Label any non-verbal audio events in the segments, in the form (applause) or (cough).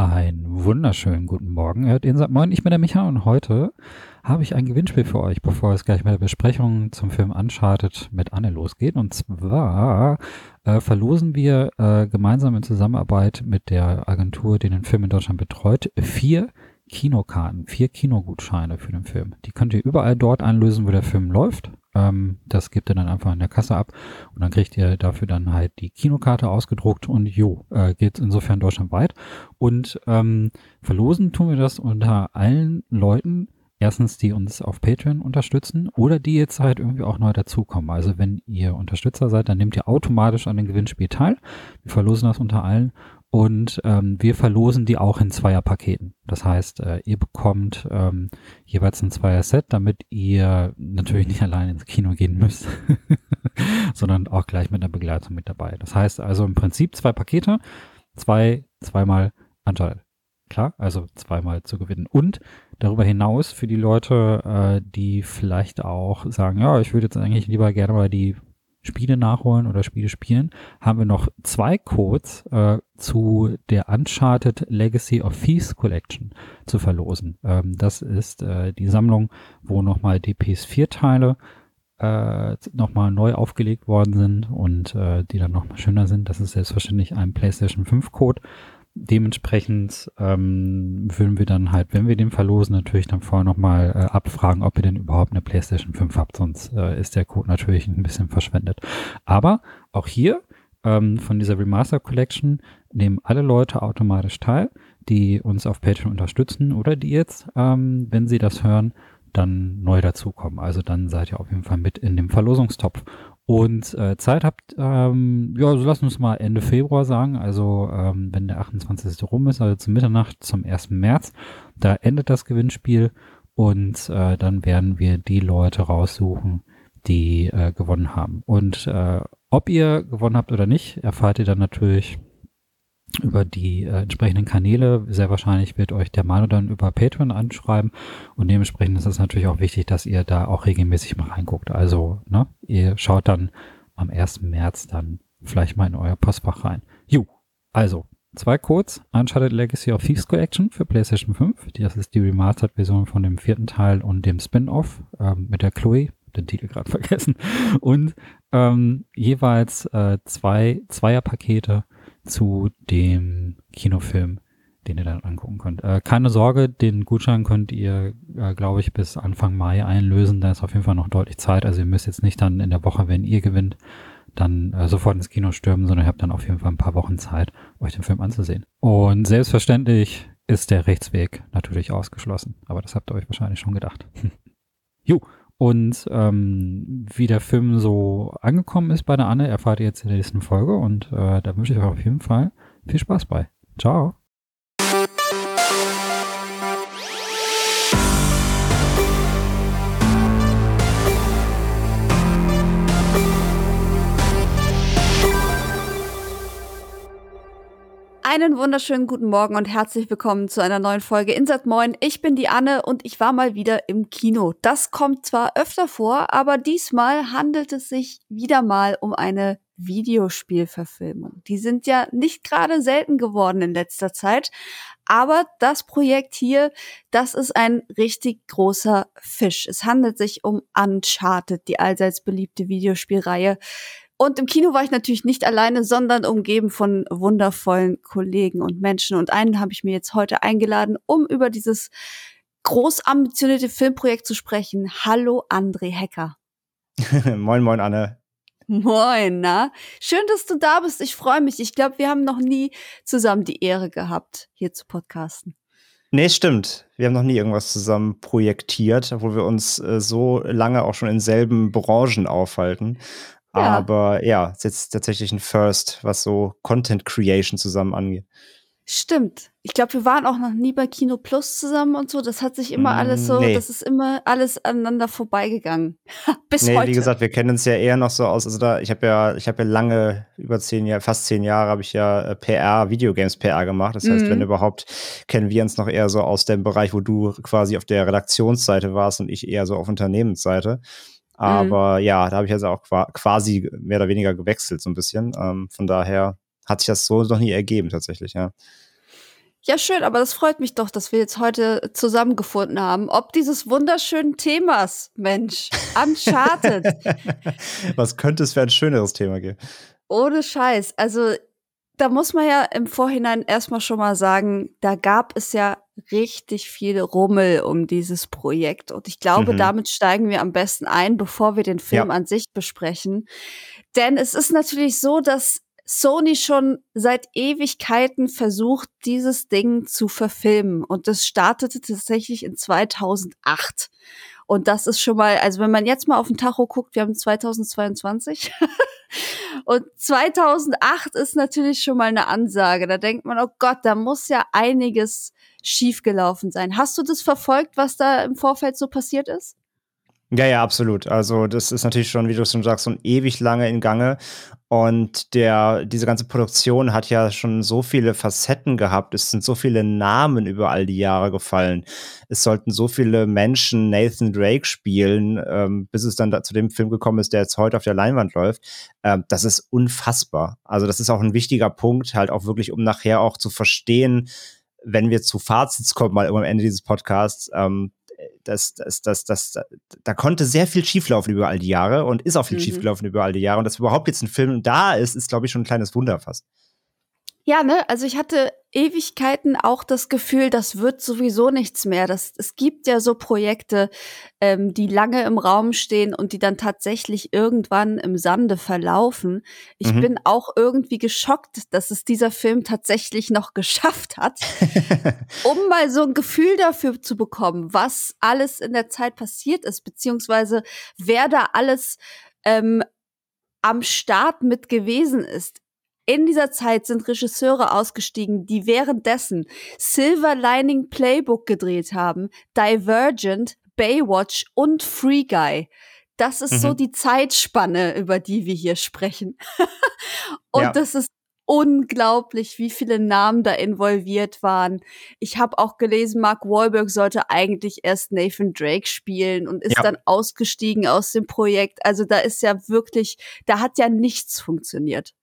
Einen wunderschönen guten Morgen. Hört ihr sagt Moin, ich bin der Micha und heute habe ich ein Gewinnspiel für euch, bevor es gleich mit der Besprechung zum Film Uncharted mit Anne losgeht. Und zwar äh, verlosen wir äh, gemeinsam in Zusammenarbeit mit der Agentur, die den Film in Deutschland betreut, vier Kinokarten, vier Kinogutscheine für den Film. Die könnt ihr überall dort einlösen, wo der Film läuft. Ähm, das gebt ihr dann einfach in der Kasse ab und dann kriegt ihr dafür dann halt die Kinokarte ausgedruckt und jo, äh, geht insofern deutschlandweit. Und ähm, verlosen tun wir das unter allen Leuten, erstens, die uns auf Patreon unterstützen oder die jetzt halt irgendwie auch neu dazukommen. Also wenn ihr Unterstützer seid, dann nehmt ihr automatisch an dem Gewinnspiel teil. Wir verlosen das unter allen und ähm, wir verlosen die auch in Zweierpaketen. Das heißt, äh, ihr bekommt ähm, jeweils ein Zweier-Set, damit ihr natürlich nicht (laughs) allein ins Kino gehen müsst, (laughs) sondern auch gleich mit einer Begleitung mit dabei. Das heißt also im Prinzip zwei Pakete, zwei, zweimal Anteil. Klar, also zweimal zu gewinnen. Und darüber hinaus für die Leute, äh, die vielleicht auch sagen, ja, ich würde jetzt eigentlich lieber gerne mal die Spiele nachholen oder Spiele spielen, haben wir noch zwei Codes äh, zu der Uncharted Legacy of Thieves Collection zu verlosen. Ähm, das ist äh, die Sammlung, wo nochmal die PS4-Teile äh, nochmal neu aufgelegt worden sind und äh, die dann nochmal schöner sind. Das ist selbstverständlich ein PlayStation 5 Code dementsprechend ähm, würden wir dann halt, wenn wir den verlosen, natürlich dann vorher nochmal äh, abfragen, ob ihr denn überhaupt eine PlayStation 5 habt, sonst äh, ist der Code natürlich ein bisschen verschwendet. Aber auch hier ähm, von dieser Remaster Collection nehmen alle Leute automatisch teil, die uns auf Patreon unterstützen oder die jetzt, ähm, wenn sie das hören, dann neu dazukommen. Also dann seid ihr auf jeden Fall mit in dem Verlosungstopf und äh, Zeit habt, ähm, ja, so lassen wir es mal Ende Februar sagen, also ähm, wenn der 28. rum ist, also zum Mitternacht zum 1. März, da endet das Gewinnspiel und äh, dann werden wir die Leute raussuchen, die äh, gewonnen haben. Und äh, ob ihr gewonnen habt oder nicht, erfahrt ihr dann natürlich über die äh, entsprechenden Kanäle. Sehr wahrscheinlich wird euch der Manu dann über Patreon anschreiben und dementsprechend ist es natürlich auch wichtig, dass ihr da auch regelmäßig mal reinguckt. Also, ne, ihr schaut dann am 1. März dann vielleicht mal in euer Postfach rein. Ju, also zwei Codes, Uncharted Legacy of Thieves Collection für PlayStation 5. Das ist die Remastered-Version von dem vierten Teil und dem Spin-Off ähm, mit der Chloe, den Titel gerade (laughs) vergessen. Und ähm, jeweils äh, zwei Zweierpakete zu dem Kinofilm, den ihr dann angucken könnt. Äh, keine Sorge, den Gutschein könnt ihr, äh, glaube ich, bis Anfang Mai einlösen. Da ist auf jeden Fall noch deutlich Zeit. Also ihr müsst jetzt nicht dann in der Woche, wenn ihr gewinnt, dann äh, sofort ins Kino stürmen, sondern ihr habt dann auf jeden Fall ein paar Wochen Zeit, euch den Film anzusehen. Und selbstverständlich ist der Rechtsweg natürlich ausgeschlossen. Aber das habt ihr euch wahrscheinlich schon gedacht. (laughs) jo, und ähm, wie der Film so angekommen ist bei der Anne, erfahrt ihr jetzt in der nächsten Folge. Und äh, da wünsche ich euch auf jeden Fall viel Spaß bei. Ciao. Einen wunderschönen guten Morgen und herzlich willkommen zu einer neuen Folge Insert Moin. Ich bin die Anne und ich war mal wieder im Kino. Das kommt zwar öfter vor, aber diesmal handelt es sich wieder mal um eine Videospielverfilmung. Die sind ja nicht gerade selten geworden in letzter Zeit, aber das Projekt hier, das ist ein richtig großer Fisch. Es handelt sich um Uncharted, die allseits beliebte Videospielreihe. Und im Kino war ich natürlich nicht alleine, sondern umgeben von wundervollen Kollegen und Menschen. Und einen habe ich mir jetzt heute eingeladen, um über dieses groß ambitionierte Filmprojekt zu sprechen. Hallo André Hecker. (laughs) moin, moin, Anne. Moin, na? Schön, dass du da bist. Ich freue mich. Ich glaube, wir haben noch nie zusammen die Ehre gehabt, hier zu podcasten. Nee, stimmt. Wir haben noch nie irgendwas zusammen projektiert, obwohl wir uns äh, so lange auch schon in selben Branchen aufhalten. Ja. Aber ja, ist jetzt tatsächlich ein First, was so Content Creation zusammen angeht. Stimmt. Ich glaube, wir waren auch noch nie bei Kino Plus zusammen und so. Das hat sich immer alles so, nee. das ist immer alles aneinander vorbeigegangen. (laughs) Bis nee, heute. Wie gesagt, wir kennen uns ja eher noch so aus. Also da, ich habe ja, ich habe ja lange, über zehn Jahre, fast zehn Jahre, habe ich ja äh, PR, Videogames PR gemacht. Das heißt, mhm. wenn überhaupt, kennen wir uns noch eher so aus dem Bereich, wo du quasi auf der Redaktionsseite warst und ich eher so auf Unternehmensseite. Mhm. Aber mhm. ja, da habe ich jetzt auch quasi mehr oder weniger gewechselt, so ein bisschen. Ähm, von daher hat sich das so noch nie ergeben, tatsächlich, ja. Ja, schön, aber das freut mich doch, dass wir jetzt heute zusammengefunden haben. Ob dieses wunderschönen Themas, Mensch, Uncharted. (laughs) Was könnte es für ein schöneres Thema geben? Ohne Scheiß. Also, da muss man ja im Vorhinein erstmal schon mal sagen, da gab es ja richtig viel Rummel um dieses Projekt. Und ich glaube, mhm. damit steigen wir am besten ein, bevor wir den Film ja. an sich besprechen. Denn es ist natürlich so, dass Sony schon seit Ewigkeiten versucht, dieses Ding zu verfilmen. Und das startete tatsächlich in 2008. Und das ist schon mal, also wenn man jetzt mal auf den Tacho guckt, wir haben 2022. (laughs) und 2008 ist natürlich schon mal eine Ansage. Da denkt man, oh Gott, da muss ja einiges schiefgelaufen sein. Hast du das verfolgt, was da im Vorfeld so passiert ist? Ja, ja, absolut. Also das ist natürlich schon, wie du schon sagst, schon ewig lange in Gange. Und der, diese ganze Produktion hat ja schon so viele Facetten gehabt. Es sind so viele Namen über all die Jahre gefallen. Es sollten so viele Menschen Nathan Drake spielen, ähm, bis es dann da zu dem Film gekommen ist, der jetzt heute auf der Leinwand läuft. Ähm, das ist unfassbar. Also das ist auch ein wichtiger Punkt, halt auch wirklich, um nachher auch zu verstehen, wenn wir zu Fazits kommen, mal am Ende dieses Podcasts, ähm, das, das, das, das, da konnte sehr viel schieflaufen über all die Jahre und ist auch viel mhm. schiefgelaufen über all die Jahre. Und dass überhaupt jetzt ein Film da ist, ist, glaube ich, schon ein kleines Wunder fast. Ja, ne, also ich hatte Ewigkeiten auch das Gefühl, das wird sowieso nichts mehr. Das, es gibt ja so Projekte, ähm, die lange im Raum stehen und die dann tatsächlich irgendwann im Sande verlaufen. Ich mhm. bin auch irgendwie geschockt, dass es dieser Film tatsächlich noch (laughs) geschafft hat, um mal so ein Gefühl dafür zu bekommen, was alles in der Zeit passiert ist, beziehungsweise wer da alles ähm, am Start mit gewesen ist in dieser Zeit sind Regisseure ausgestiegen, die währenddessen Silver Lining Playbook gedreht haben, Divergent, Baywatch und Free Guy. Das ist mhm. so die Zeitspanne, über die wir hier sprechen. (laughs) und ja. das ist unglaublich, wie viele Namen da involviert waren. Ich habe auch gelesen, Mark Wahlberg sollte eigentlich erst Nathan Drake spielen und ist ja. dann ausgestiegen aus dem Projekt. Also da ist ja wirklich, da hat ja nichts funktioniert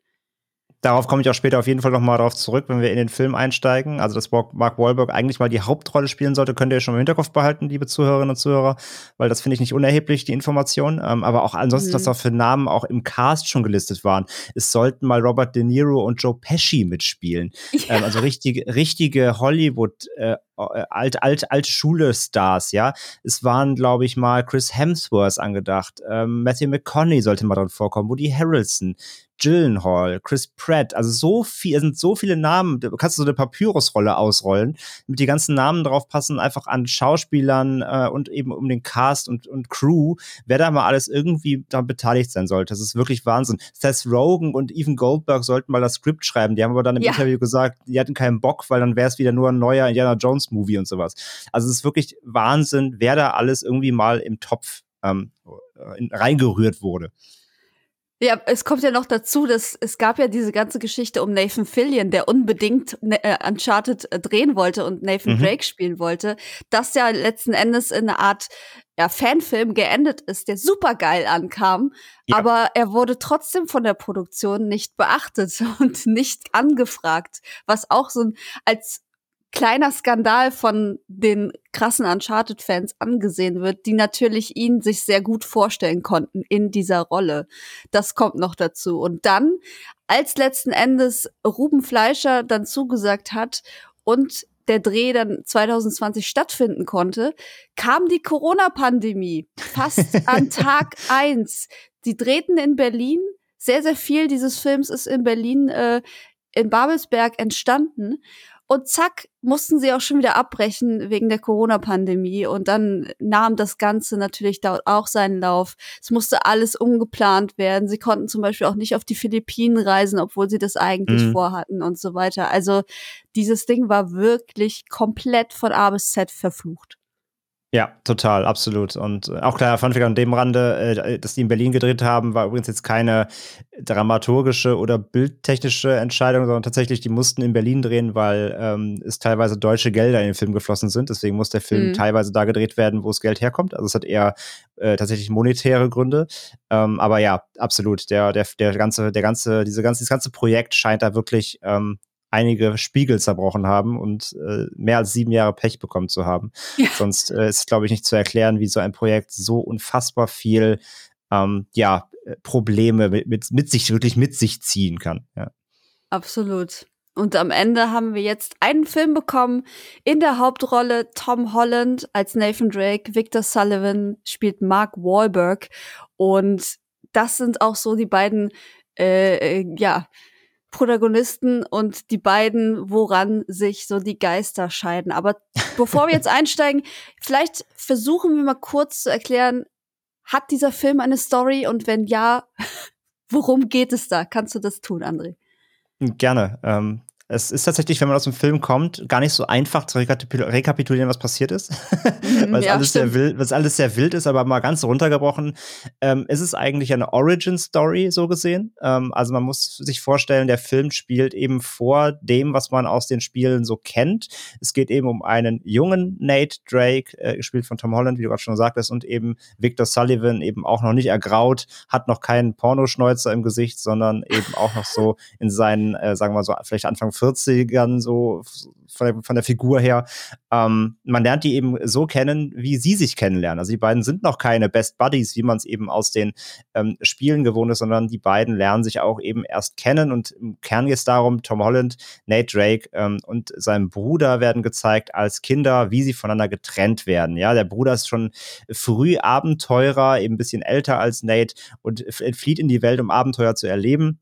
darauf komme ich auch später auf jeden Fall nochmal darauf zurück, wenn wir in den Film einsteigen. Also, dass Mark Wahlberg eigentlich mal die Hauptrolle spielen sollte, könnt ihr schon im Hinterkopf behalten, liebe Zuhörerinnen und Zuhörer, weil das finde ich nicht unerheblich, die Information. Ähm, aber auch ansonsten, mhm. was da für Namen auch im Cast schon gelistet waren. Es sollten mal Robert De Niro und Joe Pesci mitspielen. (laughs) Ja. Ähm, also richtige, richtige Hollywood- äh, alt, alt, alte Schule-Stars, ja. Es waren, glaube ich, mal Chris Hemsworth angedacht. Ähm, Matthew McConaughey sollte mal drin vorkommen. Woody Harrelson. Gyllenhaal, Chris Pratt, also so viel, es sind so viele Namen, du kannst so eine Papyrusrolle ausrollen, mit die ganzen Namen drauf passen, einfach an Schauspielern äh, und eben um den Cast und, und Crew, wer da mal alles irgendwie da beteiligt sein sollte. Das ist wirklich Wahnsinn. Seth Rogen und Ethan Goldberg sollten mal das Skript schreiben, die haben aber dann im ja. Interview gesagt, die hatten keinen Bock, weil dann wäre es wieder nur ein neuer Indiana Jones Movie und sowas. Also es ist wirklich Wahnsinn, wer da alles irgendwie mal im Topf ähm, reingerührt wurde. Ja, es kommt ja noch dazu, dass es gab ja diese ganze Geschichte um Nathan Fillion, der unbedingt äh, Uncharted äh, drehen wollte und Nathan mhm. Drake spielen wollte, das ja letzten Endes in eine Art ja, Fanfilm geendet ist, der super geil ankam, ja. aber er wurde trotzdem von der Produktion nicht beachtet (laughs) und nicht angefragt, was auch so ein als kleiner Skandal von den krassen Uncharted-Fans angesehen wird, die natürlich ihn sich sehr gut vorstellen konnten in dieser Rolle. Das kommt noch dazu. Und dann, als letzten Endes Ruben Fleischer dann zugesagt hat und der Dreh dann 2020 stattfinden konnte, kam die Corona-Pandemie fast (laughs) an Tag eins. Die drehten in Berlin. Sehr, sehr viel dieses Films ist in Berlin, äh, in Babelsberg entstanden. Und zack, mussten sie auch schon wieder abbrechen wegen der Corona-Pandemie. Und dann nahm das Ganze natürlich dort auch seinen Lauf. Es musste alles umgeplant werden. Sie konnten zum Beispiel auch nicht auf die Philippinen reisen, obwohl sie das eigentlich mhm. vorhatten und so weiter. Also dieses Ding war wirklich komplett von A bis Z verflucht. Ja, total, absolut. Und äh, auch kleiner Funfact an dem Rande, äh, dass die in Berlin gedreht haben, war übrigens jetzt keine dramaturgische oder bildtechnische Entscheidung, sondern tatsächlich, die mussten in Berlin drehen, weil ähm, es teilweise deutsche Gelder in den Film geflossen sind. Deswegen muss der Film mhm. teilweise da gedreht werden, wo das Geld herkommt. Also es hat eher äh, tatsächlich monetäre Gründe. Ähm, aber ja, absolut. Der, der, der ganze, der ganze, diese ganze, dieses ganze Projekt scheint da wirklich ähm, einige Spiegel zerbrochen haben und äh, mehr als sieben Jahre Pech bekommen zu haben. Ja. Sonst äh, ist, glaube ich, nicht zu erklären, wie so ein Projekt so unfassbar viel ähm, ja, äh, Probleme mit, mit, mit sich, wirklich mit sich ziehen kann. Ja. Absolut. Und am Ende haben wir jetzt einen Film bekommen. In der Hauptrolle Tom Holland als Nathan Drake, Victor Sullivan spielt Mark Wahlberg. Und das sind auch so die beiden, äh, äh ja, Protagonisten und die beiden, woran sich so die Geister scheiden. Aber bevor wir jetzt (laughs) einsteigen, vielleicht versuchen wir mal kurz zu erklären, hat dieser Film eine Story und wenn ja, (laughs) worum geht es da? Kannst du das tun, André? Gerne. Ähm, es ist tatsächlich, wenn man aus dem Film kommt, gar nicht so einfach zu rekapitulieren, was passiert ist. Mhm, (laughs) weil es ja, alles, sehr wild, was alles sehr wild ist, aber mal ganz runtergebrochen. Ähm, ist es eigentlich eine Origin-Story, so gesehen. Ähm, also man muss sich vorstellen, der Film spielt eben vor dem, was man aus den Spielen so kennt. Es geht eben um einen jungen Nate Drake, äh, gespielt von Tom Holland, wie du gerade schon sagtest, und eben Victor Sullivan, eben auch noch nicht ergraut, hat noch keinen Pornoschneuzer im Gesicht, sondern eben auch noch so in seinen, äh, sagen wir mal so, vielleicht Anfang 40ern, so von der, von der Figur her. Ähm, man lernt die eben so kennen, wie sie sich kennenlernen. Also die beiden sind noch keine Best Buddies, wie man es eben aus den ähm, Spielen gewohnt ist, sondern die beiden lernen sich auch eben erst kennen. Und im Kern geht es darum, Tom Holland, Nate Drake ähm, und sein Bruder werden gezeigt als Kinder, wie sie voneinander getrennt werden. Ja, der Bruder ist schon früh Abenteurer, eben ein bisschen älter als Nate und entflieht in die Welt, um Abenteuer zu erleben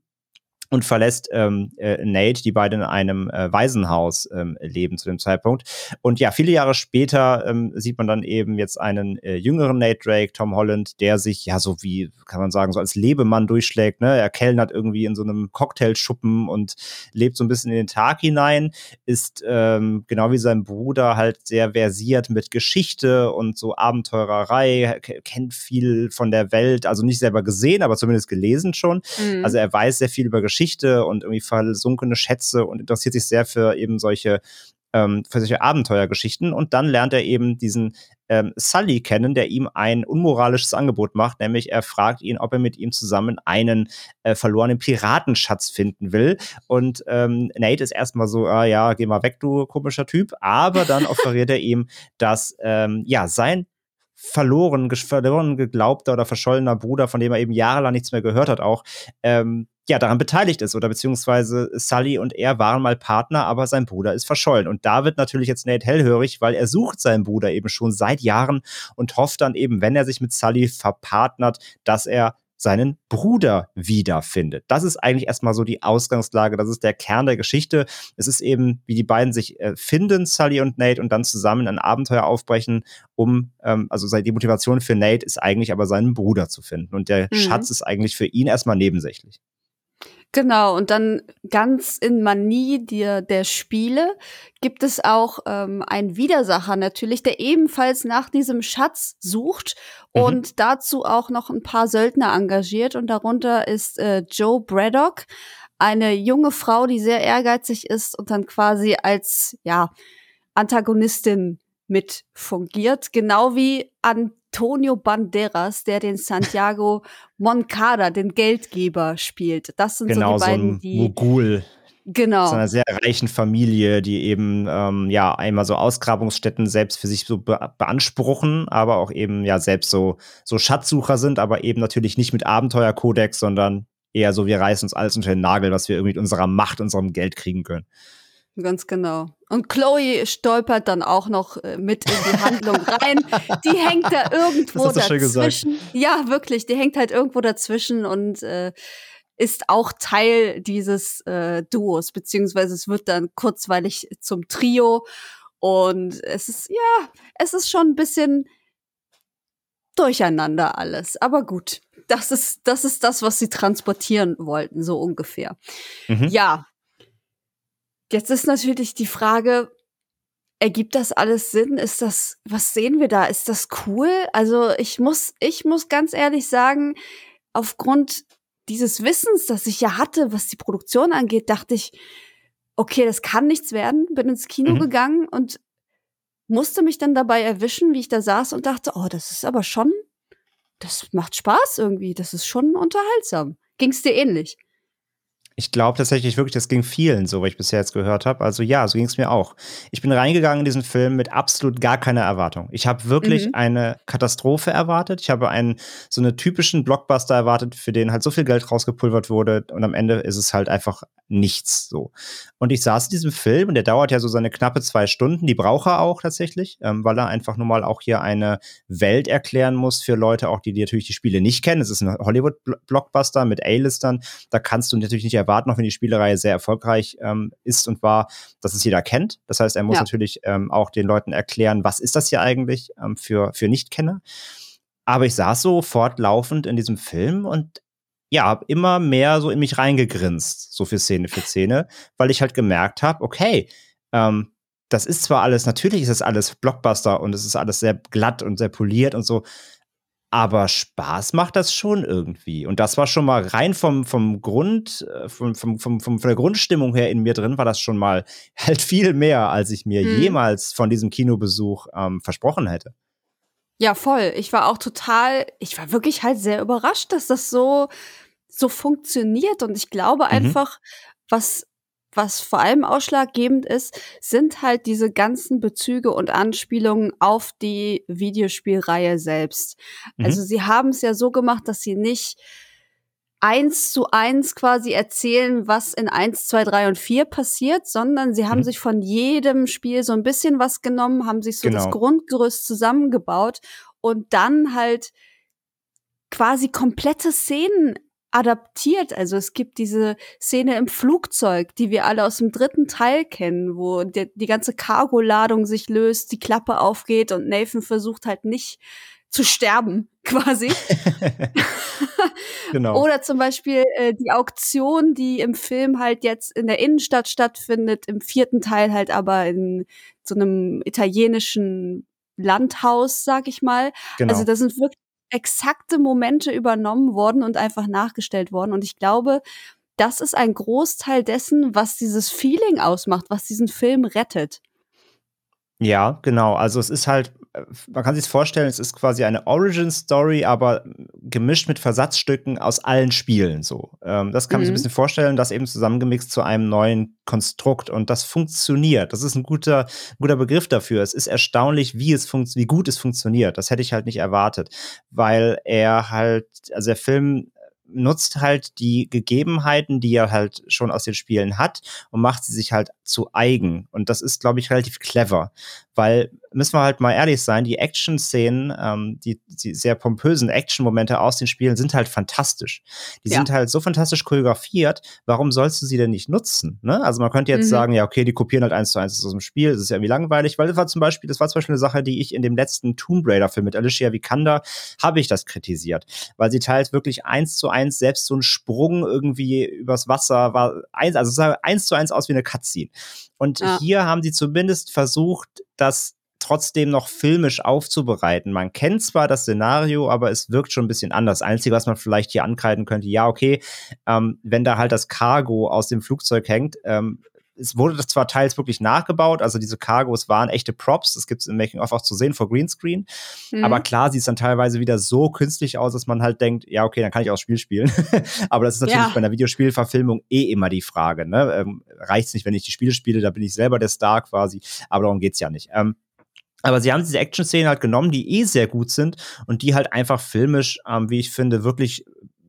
und verlässt ähm, äh, Nate, die beide in einem äh, Waisenhaus ähm, leben zu dem Zeitpunkt. Und ja, viele Jahre später ähm, sieht man dann eben jetzt einen äh, jüngeren Nate Drake, Tom Holland, der sich ja so wie, kann man sagen, so als Lebemann durchschlägt. Ne? Er kellnert irgendwie in so einem Cocktailschuppen und lebt so ein bisschen in den Tag hinein, ist ähm, genau wie sein Bruder halt sehr versiert mit Geschichte und so Abenteurerei, kennt viel von der Welt, also nicht selber gesehen, aber zumindest gelesen schon. Mhm. Also er weiß sehr viel über Geschichte Geschichte und irgendwie versunkene Schätze und interessiert sich sehr für eben solche ähm, für solche Abenteuergeschichten. Und dann lernt er eben diesen ähm, Sully kennen, der ihm ein unmoralisches Angebot macht, nämlich er fragt ihn, ob er mit ihm zusammen einen äh, verlorenen Piratenschatz finden will. Und ähm, Nate ist erstmal so, ah ja, geh mal weg, du komischer Typ. Aber dann (laughs) offeriert er ihm, dass ähm, ja sein verloren, verloren geglaubter oder verschollener Bruder, von dem er eben jahrelang nichts mehr gehört hat, auch ähm, ja daran beteiligt ist oder beziehungsweise Sully und er waren mal Partner, aber sein Bruder ist verschollen. Und da wird natürlich jetzt Nate hellhörig, weil er sucht seinen Bruder eben schon seit Jahren und hofft dann eben, wenn er sich mit Sully verpartnert, dass er seinen Bruder wiederfindet. Das ist eigentlich erstmal so die Ausgangslage, das ist der Kern der Geschichte. Es ist eben, wie die beiden sich äh, finden, Sully und Nate, und dann zusammen ein Abenteuer aufbrechen, um, ähm, also die Motivation für Nate ist eigentlich aber seinen Bruder zu finden. Und der mhm. Schatz ist eigentlich für ihn erstmal nebensächlich. Genau, und dann ganz in Manie der, der Spiele gibt es auch ähm, einen Widersacher natürlich, der ebenfalls nach diesem Schatz sucht mhm. und dazu auch noch ein paar Söldner engagiert. Und darunter ist äh, Joe Braddock, eine junge Frau, die sehr ehrgeizig ist und dann quasi als ja Antagonistin mit fungiert, genau wie an Antonio Banderas, der den Santiago Moncada, den Geldgeber, spielt. Das sind genau, so die beiden, so ein die. Mogul. Genau. Aus einer sehr reichen Familie, die eben ähm, ja einmal so Ausgrabungsstätten selbst für sich so be beanspruchen, aber auch eben ja selbst so, so Schatzsucher sind, aber eben natürlich nicht mit Abenteuerkodex, sondern eher so, wir reißen uns alles unter den Nagel, was wir irgendwie mit unserer Macht, unserem Geld kriegen können. Ganz genau. Und Chloe stolpert dann auch noch äh, mit in die Handlung rein. Die hängt da irgendwo dazwischen. Ja, wirklich, die hängt halt irgendwo dazwischen und äh, ist auch Teil dieses äh, Duos, beziehungsweise es wird dann kurzweilig zum Trio. Und es ist, ja, es ist schon ein bisschen durcheinander alles. Aber gut, das ist, das ist das, was sie transportieren wollten, so ungefähr. Mhm. Ja, Jetzt ist natürlich die Frage, ergibt das alles Sinn? Ist das, was sehen wir da? Ist das cool? Also ich muss, ich muss ganz ehrlich sagen, aufgrund dieses Wissens, das ich ja hatte, was die Produktion angeht, dachte ich, okay, das kann nichts werden. Bin ins Kino mhm. gegangen und musste mich dann dabei erwischen, wie ich da saß und dachte, oh, das ist aber schon, das macht Spaß irgendwie. Das ist schon unterhaltsam. Ging's dir ähnlich? Ich glaube tatsächlich wirklich, das ging vielen so, was ich bisher jetzt gehört habe. Also ja, so ging es mir auch. Ich bin reingegangen in diesen Film mit absolut gar keiner Erwartung. Ich habe wirklich mhm. eine Katastrophe erwartet. Ich habe einen so einen typischen Blockbuster erwartet, für den halt so viel Geld rausgepulvert wurde und am Ende ist es halt einfach nichts so. Und ich saß in diesem Film und der dauert ja so seine knappe zwei Stunden. Die braucht er auch tatsächlich, ähm, weil er einfach nun mal auch hier eine Welt erklären muss für Leute, auch die, die natürlich die Spiele nicht kennen. Es ist ein Hollywood-Blockbuster mit A-Listern. Da kannst du natürlich nicht erwarten, auch wenn die Spielereihe sehr erfolgreich ähm, ist und war, dass es jeder kennt. Das heißt, er muss ja. natürlich ähm, auch den Leuten erklären, was ist das hier eigentlich ähm, für, für Nichtkenner. Aber ich saß so fortlaufend in diesem Film und ja, hab immer mehr so in mich reingegrinst, so für Szene für Szene, weil ich halt gemerkt habe, okay, ähm, das ist zwar alles, natürlich ist das alles Blockbuster und es ist alles sehr glatt und sehr poliert und so, aber Spaß macht das schon irgendwie. Und das war schon mal rein vom, vom Grund, äh, vom, vom, vom, von der Grundstimmung her in mir drin, war das schon mal (laughs) halt viel mehr, als ich mir hm. jemals von diesem Kinobesuch ähm, versprochen hätte. Ja, voll. Ich war auch total, ich war wirklich halt sehr überrascht, dass das so, so funktioniert. Und ich glaube mhm. einfach, was was vor allem ausschlaggebend ist, sind halt diese ganzen Bezüge und Anspielungen auf die Videospielreihe selbst. Mhm. Also sie haben es ja so gemacht, dass sie nicht eins zu eins quasi erzählen, was in eins, zwei, drei und vier passiert, sondern sie haben mhm. sich von jedem Spiel so ein bisschen was genommen, haben sich so genau. das Grundgerüst zusammengebaut und dann halt quasi komplette Szenen adaptiert. Also es gibt diese Szene im Flugzeug, die wir alle aus dem dritten Teil kennen, wo die, die ganze Cargoladung sich löst, die Klappe aufgeht und Nathan versucht halt nicht zu sterben, (laughs) quasi. (laughs) genau. Oder zum Beispiel äh, die Auktion, die im Film halt jetzt in der Innenstadt stattfindet, im vierten Teil halt aber in so einem italienischen Landhaus, sag ich mal. Genau. Also das sind wirklich exakte Momente übernommen worden und einfach nachgestellt worden. Und ich glaube, das ist ein Großteil dessen, was dieses Feeling ausmacht, was diesen Film rettet. Ja, genau. Also es ist halt, man kann sich vorstellen, es ist quasi eine Origin-Story, aber gemischt mit Versatzstücken aus allen Spielen. So, ähm, das kann man sich ein mhm. bisschen vorstellen, das eben zusammengemixt zu einem neuen Konstrukt und das funktioniert. Das ist ein guter, guter Begriff dafür. Es ist erstaunlich, wie es wie gut es funktioniert. Das hätte ich halt nicht erwartet, weil er halt, also der Film nutzt halt die Gegebenheiten, die er halt schon aus den Spielen hat und macht sie sich halt zu eigen. Und das ist, glaube ich, relativ clever, weil müssen wir halt mal ehrlich sein, die Action-Szenen, ähm, die, die, sehr pompösen Action-Momente aus den Spielen sind halt fantastisch. Die ja. sind halt so fantastisch choreografiert, warum sollst du sie denn nicht nutzen? Ne? Also man könnte jetzt mhm. sagen, ja, okay, die kopieren halt eins zu eins aus dem Spiel, das ist ja irgendwie langweilig, weil das war zum Beispiel, das war zum Beispiel eine Sache, die ich in dem letzten Tomb Raider-Film mit Alicia Vikander habe ich das kritisiert, weil sie teilt wirklich eins zu eins selbst so ein Sprung irgendwie übers Wasser war eins, also es sah eins zu eins aus wie eine Cutscene. Und ja. hier haben sie zumindest versucht, das trotzdem noch filmisch aufzubereiten. Man kennt zwar das Szenario, aber es wirkt schon ein bisschen anders. Einzige, was man vielleicht hier ankreiden könnte, ja, okay, ähm, wenn da halt das Cargo aus dem Flugzeug hängt, ähm, es wurde das zwar teils wirklich nachgebaut, also diese Cargos waren echte Props, das gibt es im Making-of auch zu sehen vor Greenscreen, mhm. aber klar sieht es dann teilweise wieder so künstlich aus, dass man halt denkt, ja, okay, dann kann ich auch das Spiel spielen. (laughs) aber das ist natürlich ja. bei einer Videospielverfilmung eh immer die Frage, ne? Ähm, Reicht es nicht, wenn ich die Spiele spiele, da bin ich selber der Star quasi, aber darum geht's ja nicht. Ähm, aber sie haben diese Action-Szenen halt genommen, die eh sehr gut sind und die halt einfach filmisch, ähm, wie ich finde, wirklich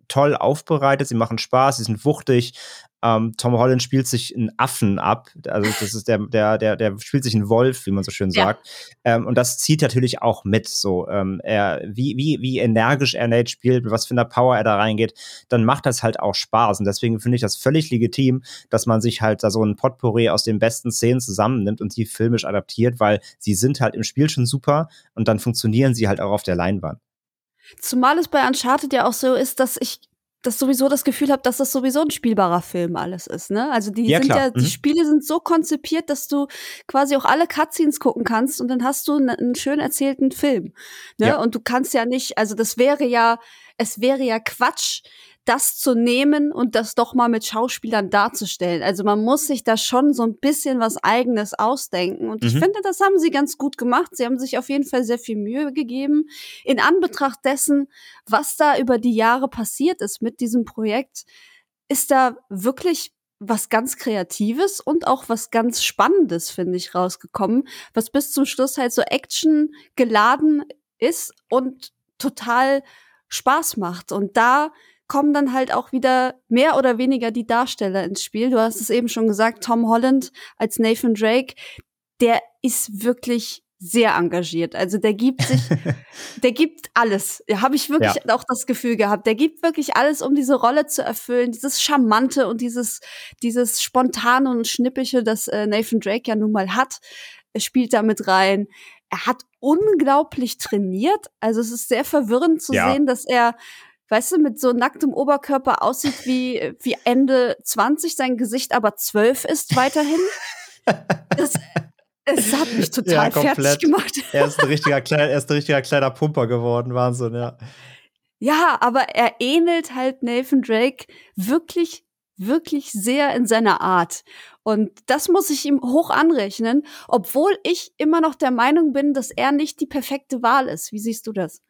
toll aufbereitet. Sie machen Spaß, sie sind wuchtig. Ähm, Tom Holland spielt sich einen Affen ab. Also das ist der, der, der, der spielt sich einen Wolf, wie man so schön sagt. Ja. Ähm, und das zieht natürlich auch mit. So, ähm, er, wie, wie, wie energisch er Nate spielt, mit was für eine Power er da reingeht, dann macht das halt auch Spaß. Und deswegen finde ich das völlig legitim, dass man sich halt da so ein Potpourri aus den besten Szenen zusammennimmt und die filmisch adaptiert, weil sie sind halt im Spiel schon super und dann funktionieren sie halt auch auf der Leinwand. Zumal es bei Uncharted ja auch so ist, dass ich das sowieso das Gefühl habe, dass das sowieso ein spielbarer Film alles ist, ne? Also die ja, sind klar. ja, die mhm. Spiele sind so konzipiert, dass du quasi auch alle Cutscenes gucken kannst und dann hast du einen schön erzählten Film, ne? Ja. Und du kannst ja nicht, also das wäre ja, es wäre ja Quatsch, das zu nehmen und das doch mal mit Schauspielern darzustellen. Also man muss sich da schon so ein bisschen was eigenes ausdenken. Und mhm. ich finde, das haben sie ganz gut gemacht. Sie haben sich auf jeden Fall sehr viel Mühe gegeben. In Anbetracht dessen, was da über die Jahre passiert ist mit diesem Projekt, ist da wirklich was ganz Kreatives und auch was ganz Spannendes, finde ich, rausgekommen, was bis zum Schluss halt so Action geladen ist und total Spaß macht. Und da kommen dann halt auch wieder mehr oder weniger die Darsteller ins Spiel. Du hast es eben schon gesagt, Tom Holland als Nathan Drake, der ist wirklich sehr engagiert. Also der gibt sich, (laughs) der gibt alles. Ja, Habe ich wirklich ja. auch das Gefühl gehabt. Der gibt wirklich alles, um diese Rolle zu erfüllen. Dieses Charmante und dieses, dieses Spontane und Schnippische, das äh, Nathan Drake ja nun mal hat, spielt da mit rein. Er hat unglaublich trainiert. Also es ist sehr verwirrend zu ja. sehen, dass er weißt du, mit so nacktem Oberkörper aussieht wie, (laughs) wie Ende 20, sein Gesicht aber 12 ist weiterhin. Das, es hat mich total ja, fertig gemacht. Er ist ein richtiger, kleiner, er ist ein richtiger kleiner Pumper geworden, Wahnsinn, ja. Ja, aber er ähnelt halt Nathan Drake wirklich, wirklich sehr in seiner Art. Und das muss ich ihm hoch anrechnen, obwohl ich immer noch der Meinung bin, dass er nicht die perfekte Wahl ist. Wie siehst du das?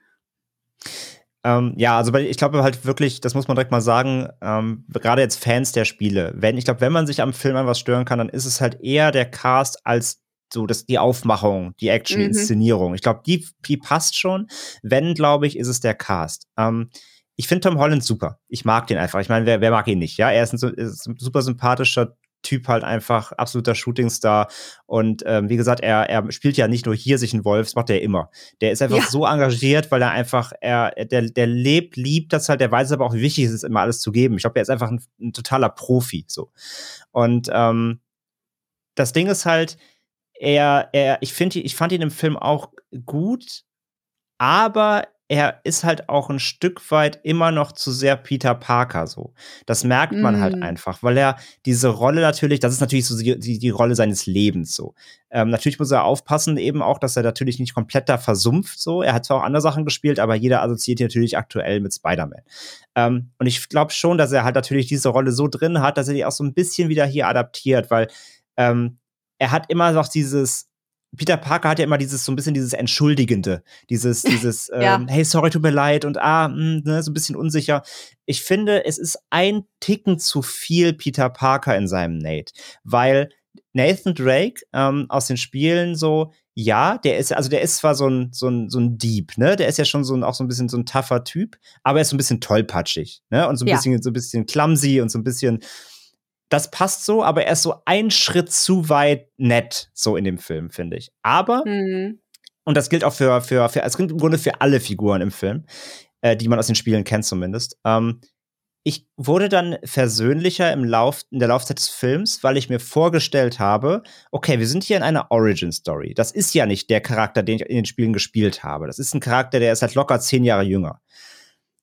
Ähm, ja, also ich glaube halt wirklich, das muss man direkt mal sagen, ähm, gerade jetzt Fans der Spiele, wenn, ich glaube, wenn man sich am Film an was stören kann, dann ist es halt eher der Cast als so das die Aufmachung, die Action, die mhm. Inszenierung. Ich glaube, die, die passt schon. Wenn, glaube ich, ist es der Cast. Ähm, ich finde Tom Holland super. Ich mag den einfach. Ich meine, wer, wer mag ihn nicht? Ja, er ist ein, ist ein super sympathischer Typ halt einfach absoluter Shootingstar. Und ähm, wie gesagt, er, er spielt ja nicht nur hier sich ein Wolf, das macht er immer. Der ist einfach ja. so engagiert, weil er einfach, er, der, der lebt, liebt das halt, der weiß aber auch, wie wichtig es ist, immer alles zu geben. Ich glaube, er ist einfach ein, ein totaler Profi. so. Und ähm, das Ding ist halt, er, er, ich finde, ich fand ihn im Film auch gut, aber er ist halt auch ein Stück weit immer noch zu sehr Peter Parker so. Das merkt man halt mm. halt einfach, weil er diese Rolle natürlich, das ist natürlich so die, die, die Rolle seines Lebens so. Ähm, natürlich muss er aufpassen eben auch, dass er natürlich nicht komplett da versumpft so. Er hat zwar auch andere Sachen gespielt, aber jeder assoziiert ihn natürlich aktuell mit Spider-Man. Ähm, und ich glaube schon, dass er halt natürlich diese Rolle so drin hat, dass er die auch so ein bisschen wieder hier adaptiert, weil ähm, er hat immer noch dieses, Peter Parker hat ja immer dieses so ein bisschen dieses Entschuldigende, dieses, dieses, (laughs) ja. ähm, hey, sorry, tut mir leid und ah, mh, hm, ne, so ein bisschen unsicher. Ich finde, es ist ein Ticken zu viel Peter Parker in seinem Nate, weil Nathan Drake ähm, aus den Spielen so, ja, der ist, also der ist zwar so ein, so ein, so ein Dieb, ne? Der ist ja schon so ein, auch so ein bisschen so ein tougher Typ, aber er ist so ein bisschen tollpatschig, ne? Und so ein ja. bisschen, so ein bisschen clumsy und so ein bisschen, das passt so, aber er ist so ein Schritt zu weit nett, so in dem Film, finde ich. Aber, mhm. und das gilt auch für, für, für, es gilt im Grunde für alle Figuren im Film, äh, die man aus den Spielen kennt zumindest. Ähm, ich wurde dann versöhnlicher im Lauf, in der Laufzeit des Films, weil ich mir vorgestellt habe, okay, wir sind hier in einer Origin-Story. Das ist ja nicht der Charakter, den ich in den Spielen gespielt habe. Das ist ein Charakter, der ist halt locker zehn Jahre jünger.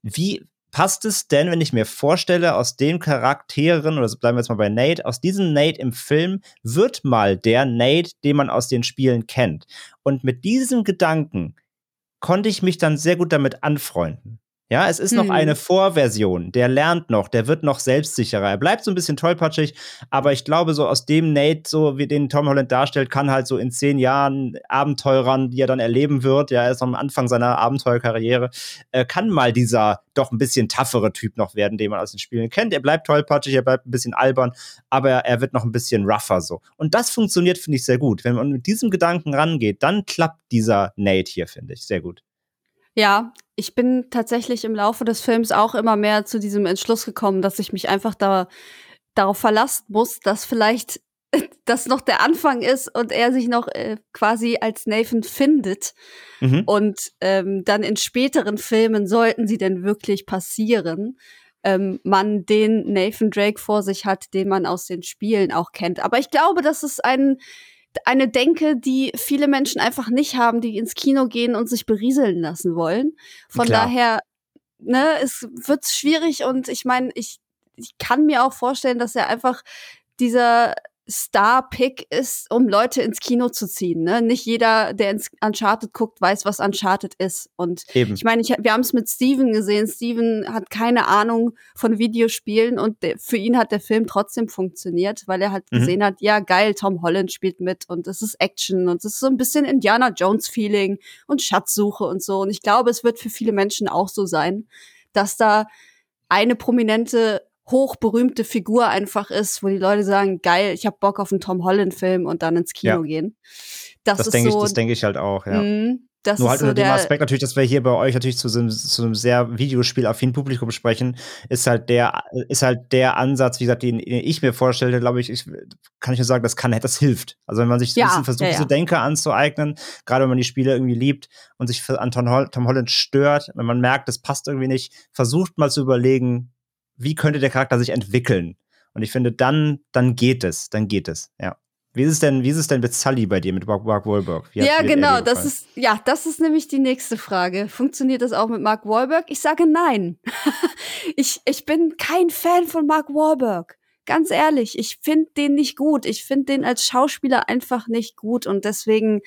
Wie passt es denn, wenn ich mir vorstelle, aus den Charakteren, oder bleiben wir jetzt mal bei Nate, aus diesem Nate im Film wird mal der Nate, den man aus den Spielen kennt. Und mit diesem Gedanken konnte ich mich dann sehr gut damit anfreunden. Ja, es ist noch hm. eine Vorversion. Der lernt noch, der wird noch selbstsicherer. Er bleibt so ein bisschen tollpatschig, aber ich glaube, so aus dem Nate, so wie den Tom Holland darstellt, kann halt so in zehn Jahren Abenteurern, die er dann erleben wird, ja, er ist am Anfang seiner Abenteuerkarriere, äh, kann mal dieser doch ein bisschen toughere Typ noch werden, den man aus den Spielen kennt. Er bleibt tollpatschig, er bleibt ein bisschen albern, aber er wird noch ein bisschen rougher so. Und das funktioniert, finde ich, sehr gut. Wenn man mit diesem Gedanken rangeht, dann klappt dieser Nate hier, finde ich, sehr gut. Ja, ich bin tatsächlich im Laufe des Films auch immer mehr zu diesem Entschluss gekommen, dass ich mich einfach da darauf verlassen muss, dass vielleicht (laughs) das noch der Anfang ist und er sich noch äh, quasi als Nathan findet. Mhm. Und ähm, dann in späteren Filmen, sollten sie denn wirklich passieren, ähm, man den Nathan Drake vor sich hat, den man aus den Spielen auch kennt. Aber ich glaube, dass es ein eine Denke, die viele Menschen einfach nicht haben, die ins Kino gehen und sich berieseln lassen wollen. Von Klar. daher, ne, es wird schwierig und ich meine, ich, ich kann mir auch vorstellen, dass er einfach dieser Star-Pick ist, um Leute ins Kino zu ziehen. Ne? Nicht jeder, der ins Uncharted guckt, weiß, was Uncharted ist. Und Eben. ich meine, ich, wir haben es mit Steven gesehen. Steven hat keine Ahnung von Videospielen und der, für ihn hat der Film trotzdem funktioniert, weil er halt mhm. gesehen hat, ja geil, Tom Holland spielt mit und es ist Action und es ist so ein bisschen Indiana Jones-Feeling und Schatzsuche und so. Und ich glaube, es wird für viele Menschen auch so sein, dass da eine prominente hochberühmte Figur einfach ist, wo die Leute sagen, geil, ich habe Bock auf einen Tom Holland Film und dann ins Kino ja. gehen. Das, das denke so, ich, das denke ich halt auch, ja. Mh, das Nur halt so unter dem Aspekt natürlich, dass wir hier bei euch natürlich zu so einem, zu einem sehr videospielaffinen Publikum sprechen, ist halt der, ist halt der Ansatz, wie gesagt, den, den ich mir vorstelle, glaube ich, ich, kann ich nur sagen, das kann, das hilft. Also wenn man sich ja, ein bisschen versucht, ja, ja. diese Denke anzueignen, gerade wenn man die Spiele irgendwie liebt und sich an Tom, Holland stört, wenn man merkt, das passt irgendwie nicht, versucht mal zu überlegen, wie könnte der Charakter sich entwickeln? Und ich finde, dann, dann geht es, dann geht es, ja. Wie ist es denn, wie ist es denn mit Sully bei dir, mit Mark, Mark Wahlberg? ja, genau, das ist, ja, das ist nämlich die nächste Frage. Funktioniert das auch mit Mark Wahlberg? Ich sage nein. (laughs) ich, ich bin kein Fan von Mark Wahlberg. Ganz ehrlich, ich finde den nicht gut. Ich finde den als Schauspieler einfach nicht gut und deswegen,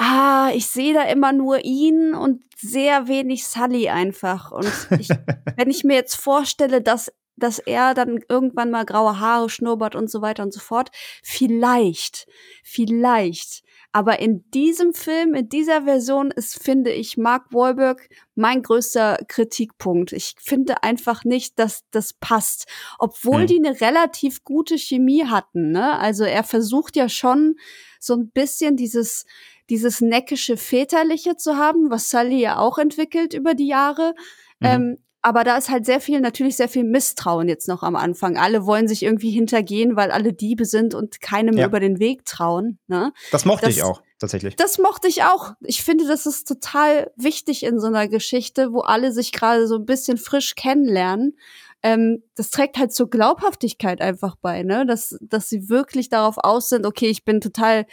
ah, ich sehe da immer nur ihn und sehr wenig Sully einfach. Und ich, (laughs) wenn ich mir jetzt vorstelle, dass dass er dann irgendwann mal graue Haare, Schnurrbart und so weiter und so fort. Vielleicht, vielleicht. Aber in diesem Film, in dieser Version ist, finde ich, Mark Wahlberg mein größter Kritikpunkt. Ich finde einfach nicht, dass das passt. Obwohl hm. die eine relativ gute Chemie hatten, ne? Also er versucht ja schon so ein bisschen dieses, dieses neckische Väterliche zu haben, was Sully ja auch entwickelt über die Jahre. Mhm. Ähm, aber da ist halt sehr viel, natürlich sehr viel Misstrauen jetzt noch am Anfang. Alle wollen sich irgendwie hintergehen, weil alle Diebe sind und keinem ja. über den Weg trauen. Ne? Das mochte das, ich auch, tatsächlich. Das mochte ich auch. Ich finde, das ist total wichtig in so einer Geschichte, wo alle sich gerade so ein bisschen frisch kennenlernen. Ähm, das trägt halt zur Glaubhaftigkeit einfach bei, ne? Dass, dass sie wirklich darauf aus sind, okay, ich bin total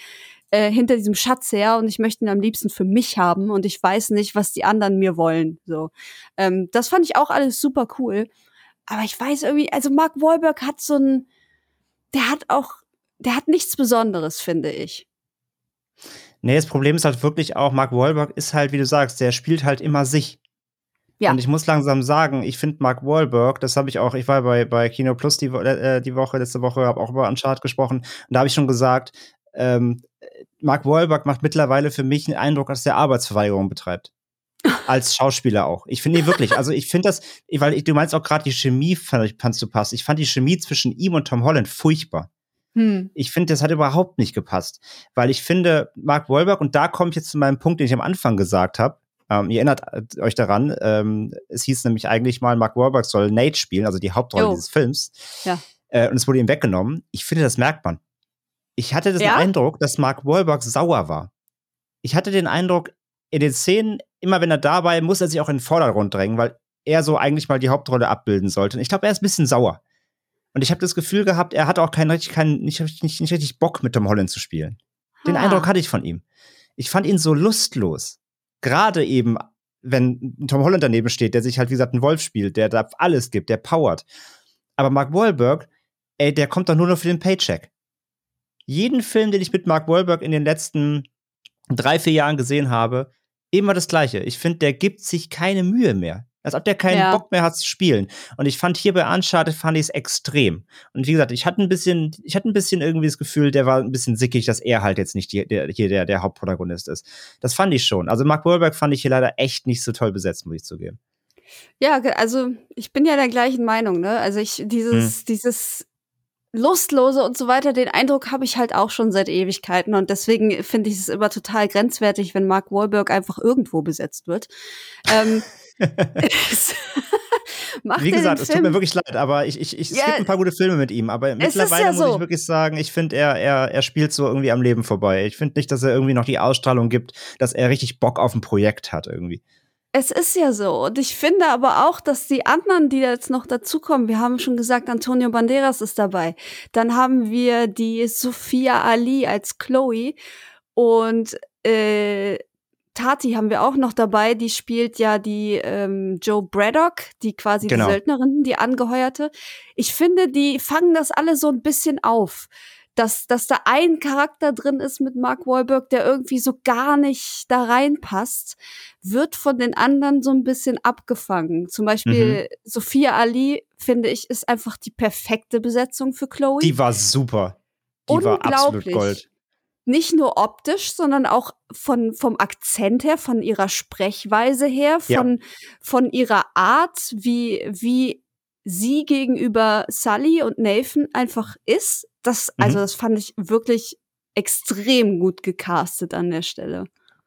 äh, hinter diesem Schatz her und ich möchte ihn am liebsten für mich haben und ich weiß nicht, was die anderen mir wollen. So, ähm, das fand ich auch alles super cool. Aber ich weiß irgendwie, also Mark Wahlberg hat so ein, der hat auch, der hat nichts Besonderes, finde ich. Nee, das Problem ist halt wirklich auch, Mark Wahlberg ist halt, wie du sagst, der spielt halt immer sich. Ja. Und ich muss langsam sagen, ich finde Mark Wahlberg, das habe ich auch, ich war bei, bei Kino Plus die, äh, die Woche, letzte Woche, habe auch über Uncharted gesprochen, und da habe ich schon gesagt, ähm, Mark Wahlberg macht mittlerweile für mich einen Eindruck, dass er Arbeitsverweigerung betreibt. (laughs) Als Schauspieler auch. Ich finde wirklich, also ich finde das, weil ich, du meinst auch gerade die Chemie, fand, fandst du passt. Ich fand die Chemie zwischen ihm und Tom Holland furchtbar. Hm. Ich finde, das hat überhaupt nicht gepasst. Weil ich finde, Mark Wahlberg, und da komme ich jetzt zu meinem Punkt, den ich am Anfang gesagt habe, ähm, ihr erinnert euch daran, ähm, es hieß nämlich eigentlich mal, Mark Wahlberg soll Nate spielen, also die Hauptrolle jo. dieses Films. Ja. Äh, und es wurde ihm weggenommen. Ich finde, das merkt man. Ich hatte den ja? Eindruck, dass Mark Wahlberg sauer war. Ich hatte den Eindruck, in den Szenen, immer wenn er dabei, muss er sich auch in den Vordergrund drängen, weil er so eigentlich mal die Hauptrolle abbilden sollte. Und ich glaube, er ist ein bisschen sauer. Und ich habe das Gefühl gehabt, er hat auch keinen richtig, keinen, nicht, nicht, nicht richtig Bock, mit Tom Holland zu spielen. Den ah. Eindruck hatte ich von ihm. Ich fand ihn so lustlos. Gerade eben, wenn Tom Holland daneben steht, der sich halt, wie gesagt, ein Wolf spielt, der da alles gibt, der powert. Aber Mark Wahlberg, ey, der kommt doch nur noch für den Paycheck jeden Film, den ich mit Mark Wahlberg in den letzten drei, vier Jahren gesehen habe, immer das Gleiche. Ich finde, der gibt sich keine Mühe mehr. Als ob der keinen ja. Bock mehr hat zu spielen. Und ich fand hier bei Uncharted fand ich es extrem. Und wie gesagt, ich hatte ein bisschen, ich hatte ein bisschen irgendwie das Gefühl, der war ein bisschen sickig, dass er halt jetzt nicht die, der, hier der, der Hauptprotagonist ist. Das fand ich schon. Also Mark Wahlberg fand ich hier leider echt nicht so toll besetzt, muss ich zugeben. Ja, also ich bin ja der gleichen Meinung, ne? Also ich, dieses, hm. dieses Lustlose und so weiter, den Eindruck habe ich halt auch schon seit Ewigkeiten und deswegen finde ich es immer total grenzwertig, wenn Mark Wahlberg einfach irgendwo besetzt wird. ähm, (laughs) (laughs) Wie gesagt, es tut mir wirklich leid, aber ich, ich, ich, es gibt ein paar gute Filme mit ihm, aber mittlerweile ja muss so. ich wirklich sagen, ich finde, er, er, er spielt so irgendwie am Leben vorbei. Ich finde nicht, dass er irgendwie noch die Ausstrahlung gibt, dass er richtig Bock auf ein Projekt hat irgendwie. Es ist ja so. Und ich finde aber auch, dass die anderen, die jetzt noch dazukommen, wir haben schon gesagt, Antonio Banderas ist dabei. Dann haben wir die Sophia Ali als Chloe und äh, Tati haben wir auch noch dabei, die spielt ja die ähm, Joe Braddock, die quasi genau. die Söldnerin, die angeheuerte. Ich finde, die fangen das alle so ein bisschen auf dass, dass da ein Charakter drin ist mit Mark Wahlberg, der irgendwie so gar nicht da reinpasst, wird von den anderen so ein bisschen abgefangen. Zum Beispiel mhm. Sophia Ali, finde ich, ist einfach die perfekte Besetzung für Chloe. Die war super. Die war absolut Gold. Nicht nur optisch, sondern auch von, vom Akzent her, von ihrer Sprechweise her, von, ja. von ihrer Art, wie, wie sie gegenüber Sully und Nathan einfach ist. Das, also mhm. das fand ich wirklich extrem gut gecastet an der Stelle.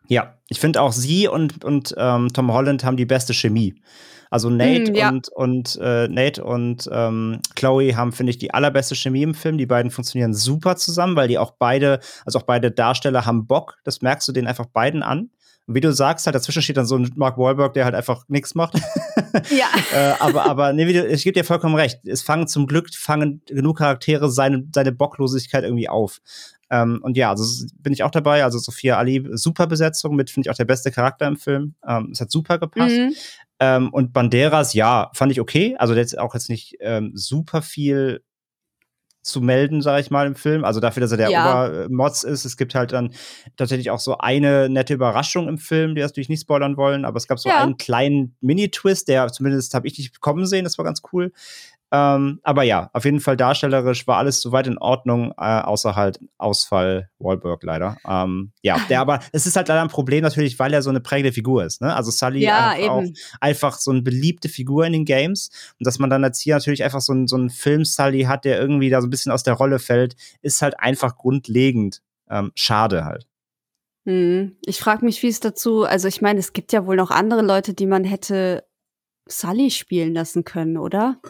Ja, ich finde auch sie und, und ähm, Tom Holland haben die beste Chemie. Also Nate mm, ja. und, und äh, Nate und ähm, Chloe haben, finde ich, die allerbeste Chemie im Film. Die beiden funktionieren super zusammen, weil die auch beide, also auch beide Darsteller haben Bock. Das merkst du denen einfach beiden an. Und wie du sagst, halt dazwischen steht dann so ein Mark Wahlberg, der halt einfach nichts macht. (laughs) Ja. (laughs) äh, aber, aber nee, du, ich gebe dir vollkommen recht. Es fangen zum Glück fangen genug Charaktere seine, seine Bocklosigkeit irgendwie auf. Ähm, und ja, also bin ich auch dabei. Also Sophia Ali, super Besetzung mit, finde ich auch der beste Charakter im Film. Ähm, es hat super gepasst. Mhm. Ähm, und Banderas, ja, fand ich okay. Also der ist auch jetzt nicht ähm, super viel zu melden, sage ich mal, im Film. Also dafür, dass er der ja. Obermods ist. Es gibt halt dann tatsächlich auch so eine nette Überraschung im Film, die das natürlich nicht spoilern wollen, aber es gab so ja. einen kleinen Mini-Twist, der zumindest habe ich nicht kommen sehen, das war ganz cool. Ähm, aber ja, auf jeden Fall darstellerisch war alles soweit in Ordnung, äh, außer halt Ausfall Wahlberg leider. Ähm, ja, der (laughs) aber, es ist halt leider ein Problem natürlich, weil er so eine prägende Figur ist. Ne? Also Sully ja, einfach, auch, einfach so eine beliebte Figur in den Games. Und dass man dann jetzt hier natürlich einfach so, ein, so einen Film-Sully hat, der irgendwie da so ein bisschen aus der Rolle fällt, ist halt einfach grundlegend ähm, schade halt. Hm. Ich frage mich, wie es dazu, also ich meine, es gibt ja wohl noch andere Leute, die man hätte Sully spielen lassen können, oder?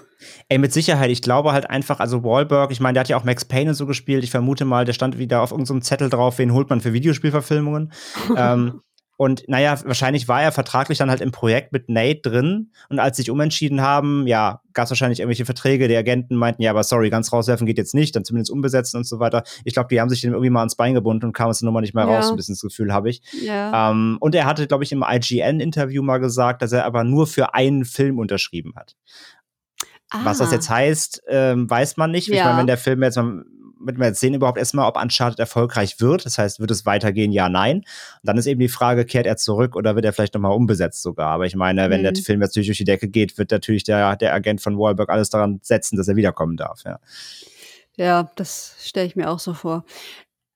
Ey, mit Sicherheit. Ich glaube halt einfach, also Wahlberg, ich meine, der hat ja auch Max Payne und so gespielt. Ich vermute mal, der stand wieder auf irgendeinem Zettel drauf, wen holt man für Videospielverfilmungen. (laughs) ähm, und naja, wahrscheinlich war er vertraglich dann halt im Projekt mit Nate drin. Und als sie sich umentschieden haben, ja, gab es wahrscheinlich irgendwelche Verträge. Die Agenten meinten, ja, aber sorry, ganz rauswerfen geht jetzt nicht, dann zumindest umbesetzen und so weiter. Ich glaube, die haben sich dem irgendwie mal ans Bein gebunden und kamen es Nummer nicht mehr ja. raus, ein bisschen das Gefühl habe ich. Ja. Ähm, und er hatte, glaube ich, im IGN-Interview mal gesagt, dass er aber nur für einen Film unterschrieben hat. Ah. Was das ah. jetzt heißt, ähm, weiß man nicht. Ja. Ich meine, wenn der Film jetzt mal wird man jetzt sehen überhaupt erstmal, ob Uncharted erfolgreich wird. Das heißt, wird es weitergehen? Ja, nein. Und dann ist eben die Frage, kehrt er zurück oder wird er vielleicht nochmal umbesetzt sogar? Aber ich meine, wenn mhm. der Film jetzt natürlich durch die Decke geht, wird natürlich der, der Agent von Wahlberg alles daran setzen, dass er wiederkommen darf, ja. Ja, das stelle ich mir auch so vor.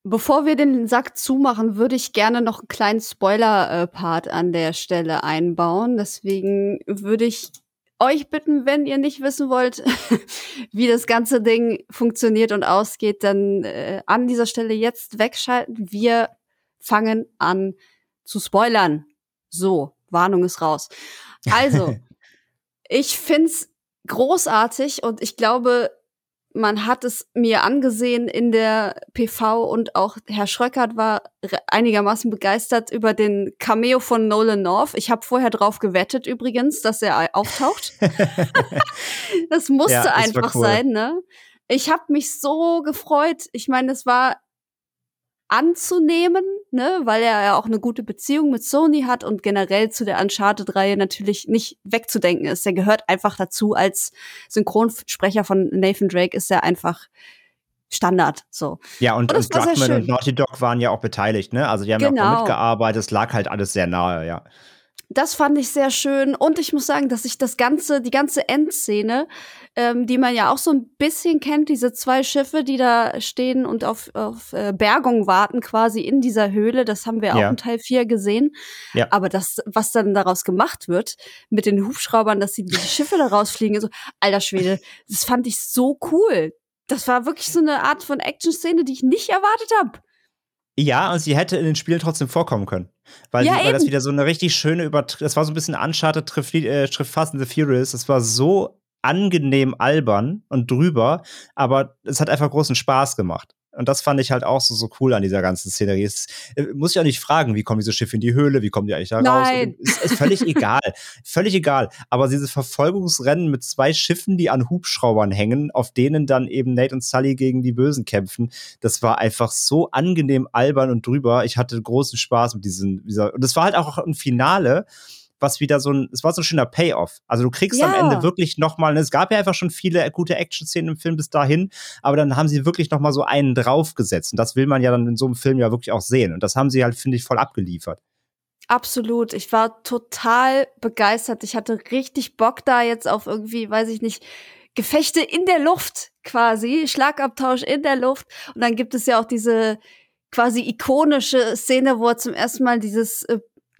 Bevor wir den Sack zumachen, würde ich gerne noch einen kleinen Spoiler-Part an der Stelle einbauen. Deswegen würde ich euch bitten, wenn ihr nicht wissen wollt, (laughs) wie das ganze Ding funktioniert und ausgeht, dann äh, an dieser Stelle jetzt wegschalten. Wir fangen an zu spoilern. So, Warnung ist raus. Also, (laughs) ich find's großartig und ich glaube, man hat es mir angesehen in der PV und auch Herr Schröckert war einigermaßen begeistert über den Cameo von Nolan North. Ich habe vorher drauf gewettet übrigens, dass er auftaucht. (laughs) das musste ja, einfach cool. sein, ne? Ich habe mich so gefreut. Ich meine, es war anzunehmen, ne, weil er ja auch eine gute Beziehung mit Sony hat und generell zu der Uncharted-Reihe natürlich nicht wegzudenken ist. Der gehört einfach dazu als Synchronsprecher von Nathan Drake ist er einfach Standard, so. Ja, und, und, und Druckmann und Naughty Dog waren ja auch beteiligt, ne? Also die haben genau. ja auch genau. mitgearbeitet, es lag halt alles sehr nahe, ja. Das fand ich sehr schön und ich muss sagen, dass ich das ganze, die ganze Endszene ähm, die man ja auch so ein bisschen kennt, diese zwei Schiffe, die da stehen und auf, auf äh, Bergung warten, quasi in dieser Höhle. Das haben wir ja. auch in Teil 4 gesehen. Ja. Aber das, was dann daraus gemacht wird, mit den Hubschraubern, dass die, die Schiffe da rausfliegen, so, alter Schwede, das fand ich so cool. Das war wirklich so eine Art von Action-Szene, die ich nicht erwartet habe. Ja, und sie hätte in den Spielen trotzdem vorkommen können. Weil, ja, sie, weil das wieder so eine richtig schöne Übertritt. Das war so ein bisschen Uncharted trifft, äh, Fast and the Furious. Das war so angenehm albern und drüber, aber es hat einfach großen Spaß gemacht. Und das fand ich halt auch so, so cool an dieser ganzen Szenerie. Es äh, muss ich auch nicht fragen, wie kommen diese Schiffe in die Höhle, wie kommen die eigentlich da Nein. raus? Ist, ist völlig (laughs) egal. Völlig egal. Aber dieses Verfolgungsrennen mit zwei Schiffen, die an Hubschraubern hängen, auf denen dann eben Nate und Sully gegen die Bösen kämpfen, das war einfach so angenehm albern und drüber. Ich hatte großen Spaß mit diesen, dieser, und das war halt auch ein Finale, was wieder so ein, es war so ein schöner Payoff. Also du kriegst ja. am Ende wirklich nochmal, es gab ja einfach schon viele gute Action-Szenen im Film bis dahin, aber dann haben sie wirklich nochmal so einen draufgesetzt. Und das will man ja dann in so einem Film ja wirklich auch sehen. Und das haben sie halt, finde ich, voll abgeliefert. Absolut. Ich war total begeistert. Ich hatte richtig Bock da jetzt auf irgendwie, weiß ich nicht, Gefechte in der Luft quasi, Schlagabtausch in der Luft. Und dann gibt es ja auch diese quasi ikonische Szene, wo er zum ersten Mal dieses äh,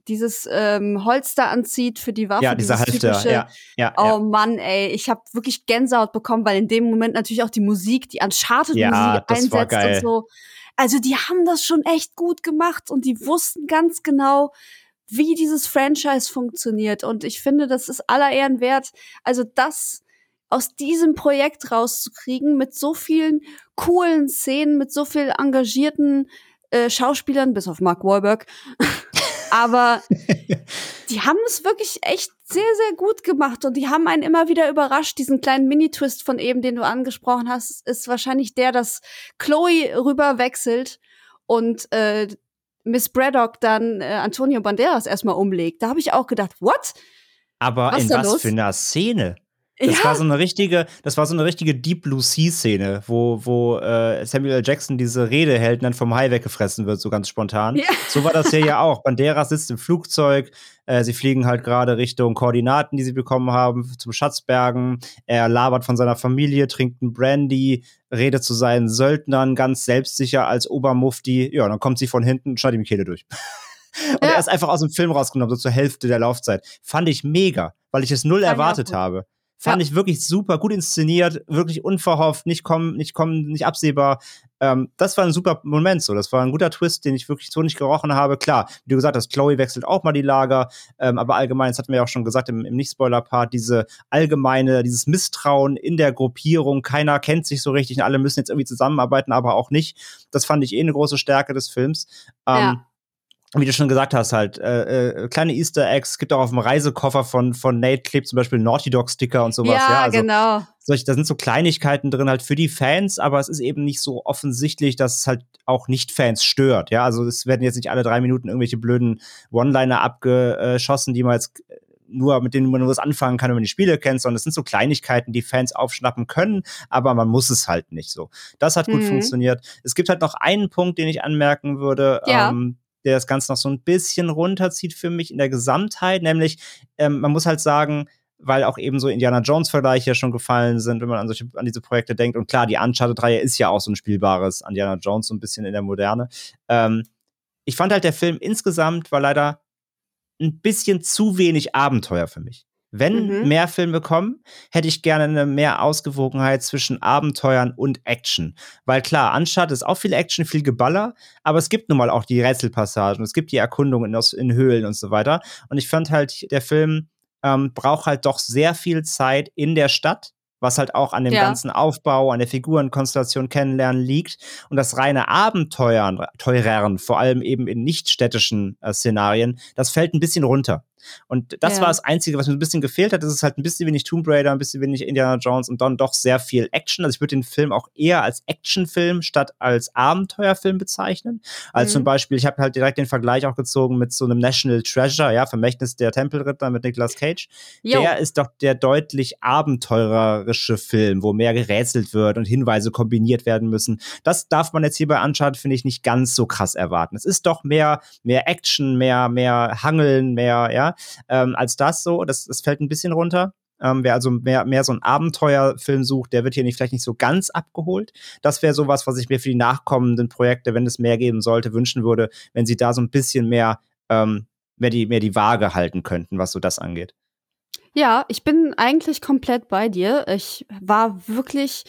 dieses ähm, Holster anzieht für die Waffe. Ja, dieser Halfter, ja, ja. Oh ja. Mann, ey, ich habe wirklich Gänsehaut bekommen, weil in dem Moment natürlich auch die Musik, die Uncharted-Musik einsetzt und so. Also die haben das schon echt gut gemacht und die wussten ganz genau, wie dieses Franchise funktioniert. Und ich finde, das ist aller Ehren wert. Also das aus diesem Projekt rauszukriegen mit so vielen coolen Szenen, mit so viel engagierten äh, Schauspielern, bis auf Mark Wahlberg. (laughs) Aber (laughs) die haben es wirklich echt sehr, sehr gut gemacht und die haben einen immer wieder überrascht. Diesen kleinen Mini-Twist von eben, den du angesprochen hast, ist wahrscheinlich der, dass Chloe rüber wechselt und äh, Miss Braddock dann äh, Antonio Banderas erstmal umlegt. Da habe ich auch gedacht, what? Aber Was in was los? für einer Szene? Das Ja. war so eine richtige, das war so eine richtige Deep Blue Sea Szene, wo, wo äh, Samuel L. Jackson diese Rede hält und dann vom Hai weggefressen wird, so ganz spontan. Ja. So war das hier ja auch. Banderas sitzt im Flugzeug, äh, sie fliegen halt gerade Richtung Koordinaten, die sie bekommen haben, zum Schatzbergen. Er labert von seiner Familie, trinkt einen Brandy, redet zu seinen Söldnern, ganz selbstsicher als Obermufti. Ja, dann kommt sie von hinten und schneidet ihm die Kehle durch. (laughs) Und Ja. er ist einfach aus dem Film rausgenommen, so zur Hälfte der Laufzeit. Fand ich mega, weil ich es null erwartet habe. Fand Ja. ich wirklich super, gut inszeniert, wirklich unverhofft, nicht kommen, nicht kommen, nicht absehbar. Ähm, das war ein super Moment so. Das war ein guter Twist, den ich wirklich so nicht gerochen habe. Klar, wie du gesagt hast, Chloe wechselt auch mal die Lager, ähm, aber allgemein, das hatten wir ja auch schon gesagt im, im Nicht-Spoiler-Part, diese allgemeine, dieses Misstrauen in der Gruppierung, keiner kennt sich so richtig und alle müssen jetzt irgendwie zusammenarbeiten, aber auch nicht. Das fand ich eh eine große Stärke des Films. Ähm, Ja. Wie du schon gesagt hast, halt, äh, äh, kleine Easter Eggs, es gibt auch auf dem Reisekoffer von, von Nate klebt zum Beispiel Naughty Dog Sticker und sowas. ja, Ja, also genau. solche, da sind so Kleinigkeiten drin halt für die Fans, aber es ist eben nicht so offensichtlich, dass es halt auch Nicht-Fans stört. Ja, also es werden jetzt nicht alle drei Minuten irgendwelche blöden One-Liner abgeschossen, die man jetzt äh, nur, mit denen man nur was anfangen kann, wenn man die Spiele kennt, sondern es sind so Kleinigkeiten, die Fans aufschnappen können, aber man muss es halt nicht so. Das hat gut Mhm. funktioniert. Es gibt halt noch einen Punkt, den ich anmerken würde, Ja. ähm, der das Ganze noch so ein bisschen runterzieht für mich in der Gesamtheit, nämlich ähm, man muss halt sagen, weil auch eben so Indiana Jones Vergleiche ja schon gefallen sind, wenn man an solche an diese Projekte denkt und klar, die Uncharted Reihe ist ja auch so ein spielbares Indiana Jones so ein bisschen in der Moderne. Ähm, ich fand halt der Film insgesamt war leider ein bisschen zu wenig Abenteuer für mich. Wenn Mhm. mehr Filme kommen, hätte ich gerne eine mehr Ausgewogenheit zwischen Abenteuern und Action. Weil klar, Uncharted ist auch viel Action, viel Geballer, aber es gibt nun mal auch die Rätselpassagen, es gibt die Erkundungen aus, in Höhlen und so weiter. Und ich fand halt, der Film ähm, braucht halt doch sehr viel Zeit in der Stadt, was halt auch an dem Ja. ganzen Aufbau, an der Figurenkonstellation kennenlernen liegt. Und das reine Abenteuern, Teurern, vor allem eben in nicht-städtischen äh, Szenarien, das fällt ein bisschen runter. Und das Ja. war das Einzige, was mir ein bisschen gefehlt hat. Das ist halt ein bisschen wenig Tomb Raider, ein bisschen wenig Indiana Jones und dann doch sehr viel Action. Also ich würde den Film auch eher als Actionfilm statt als Abenteuerfilm bezeichnen. Als Mhm. zum Beispiel, ich habe halt direkt den Vergleich auch gezogen mit so einem National Treasure, ja, Vermächtnis der Tempelritter mit Nicolas Cage. Jo. Der ist doch der deutlich abenteurerische Film, wo mehr gerätselt wird und Hinweise kombiniert werden müssen. Das darf man jetzt hier bei Uncharted, finde ich, nicht ganz so krass erwarten. Es ist doch mehr, mehr Action, mehr, mehr Hangeln, mehr, ja, ähm, als das so. Das, das fällt ein bisschen runter. Ähm, wer also mehr, mehr so einen Abenteuerfilm sucht, der wird hier nicht, vielleicht nicht so ganz abgeholt. Das wäre sowas, was ich mir für die nachkommenden Projekte, wenn es mehr geben sollte, wünschen würde, wenn sie da so ein bisschen mehr, ähm, mehr, die, mehr die Waage halten könnten, was so das angeht. Ja, ich bin eigentlich komplett bei dir. Ich war wirklich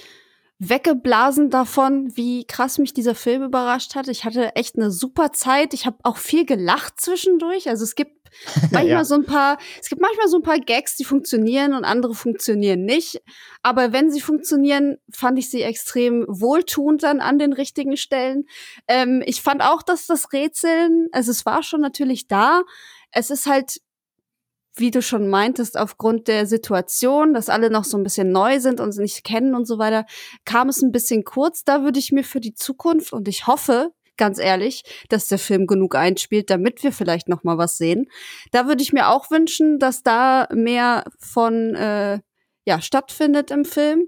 weggeblasen davon, wie krass mich dieser Film überrascht hat. Ich hatte echt eine super Zeit. Ich habe auch viel gelacht zwischendurch. Also es gibt (laughs) manchmal Ja. so ein paar, es gibt manchmal so ein paar Gags, die funktionieren und andere funktionieren nicht. Aber wenn sie funktionieren, fand ich sie extrem wohltuend dann an den richtigen Stellen. Ähm, ich fand auch, dass das Rätseln, also es war schon natürlich da. Es ist halt wie du schon meintest, aufgrund der Situation, dass alle noch so ein bisschen neu sind und sie nicht kennen und so weiter, kam es ein bisschen kurz. Da würde ich mir für die Zukunft und ich hoffe, ganz ehrlich, dass der Film genug einspielt, damit wir vielleicht noch mal was sehen. Da würde ich mir auch wünschen, dass da mehr von äh, ja stattfindet im Film.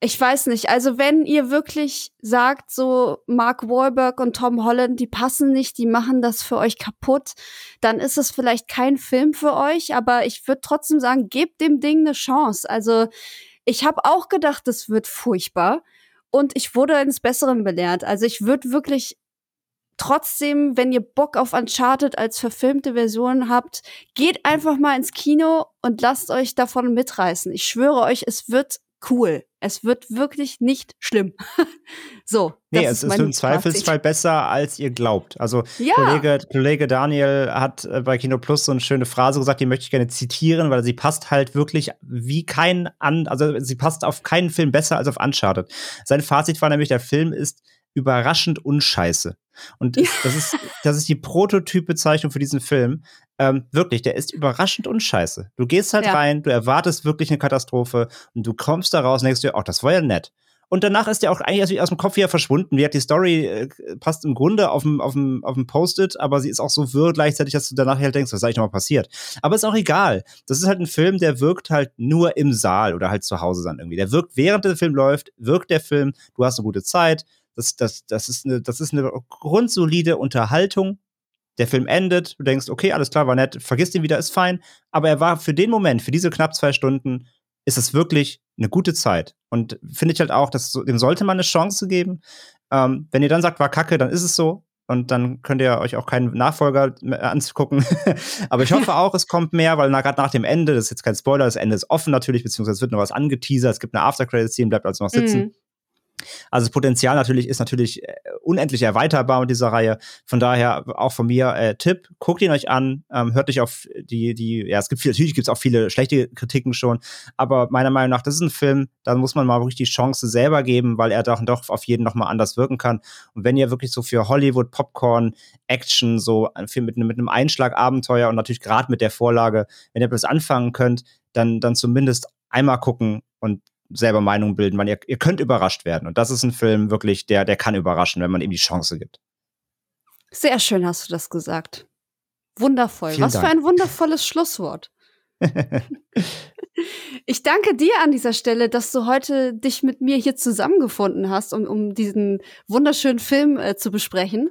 Ich weiß nicht, also wenn ihr wirklich sagt, so Mark Wahlberg und Tom Holland, die passen nicht, die machen das für euch kaputt, dann ist es vielleicht kein Film für euch, aber ich würde trotzdem sagen, gebt dem Ding eine Chance. Also ich habe auch gedacht, es wird furchtbar und ich wurde eines Besseren belehrt. Also ich würde wirklich Trotzdem, wenn ihr Bock auf Uncharted als verfilmte Version habt, geht einfach mal ins Kino und lasst euch davon mitreißen. Ich schwöre euch, es wird cool. Es wird wirklich nicht schlimm. (laughs) so. Nee, es ist, ist im Zweifelsfall besser, als ihr glaubt. Also, ja. Kollege, Kollege Daniel hat äh, bei Kino Plus so eine schöne Phrase gesagt, die möchte ich gerne zitieren, weil sie passt halt wirklich wie kein an, also sie passt auf keinen Film besser als auf Uncharted. Sein Fazit war nämlich, der Film ist überraschend unscheiße. Und ja. das ist, das ist die Prototypbezeichnung für diesen Film. Ähm, wirklich, der ist überraschend unscheiße. Du gehst halt ja. rein, du erwartest wirklich eine Katastrophe und du kommst da raus und denkst dir, ach, das war ja nett. Und danach ist der auch eigentlich aus dem Kopf wieder verschwunden. Wie hat die Story äh, passt im Grunde auf dem, auf dem, auf dem Post-it, aber sie ist auch so wirr gleichzeitig, dass du danach halt denkst, was ist eigentlich nochmal passiert. Aber ist auch egal. Das ist halt ein Film, der wirkt halt nur im Saal oder halt zu Hause dann irgendwie. Der wirkt, während der Film läuft, wirkt der Film, du hast eine gute Zeit, das, das, das, ist eine, das ist eine grundsolide Unterhaltung. Der Film endet, du denkst, okay, alles klar, war nett, vergiss den wieder, ist fein. Aber er war für den Moment, für diese knapp zwei Stunden, ist es wirklich eine gute Zeit. Und finde ich halt auch, dass dem sollte man eine Chance geben. Ähm, wenn ihr dann sagt, war kacke, dann ist es so. Und dann könnt ihr euch auch keinen Nachfolger angucken. (laughs) Aber ich hoffe auch, es kommt mehr, weil gerade nach dem Ende, das ist jetzt kein Spoiler, das Ende ist offen natürlich, beziehungsweise es wird noch was angeteasert, es gibt eine After-Credit-Scene, bleibt also noch sitzen. Mhm. Also das Potenzial natürlich ist natürlich äh, unendlich erweiterbar mit dieser Reihe. Von daher auch von mir äh, Tipp, guckt ihn euch an, ähm, hört euch auf die, die, ja, es gibt viel, natürlich gibt es auch viele schlechte Kritiken schon, aber meiner Meinung nach, das ist ein Film, da muss man mal wirklich die Chance selber geben, weil er doch, doch auf jeden nochmal anders wirken kann. Und wenn ihr wirklich so für Hollywood, Popcorn, Action, so für mit, mit einem Einschlag Abenteuer und natürlich gerade mit der Vorlage, wenn ihr das anfangen könnt, dann, dann zumindest einmal gucken und selber Meinung bilden, weil ihr, ihr könnt überrascht werden. Und das ist ein Film wirklich, der, der kann überraschen, wenn man ihm die Chance gibt. Sehr schön hast du das gesagt. Wundervoll. Vielen Was Dank. für ein wundervolles Schlusswort. (laughs) ich danke dir an dieser Stelle, dass du heute dich mit mir hier zusammengefunden hast, um, um diesen wunderschönen Film äh, zu besprechen.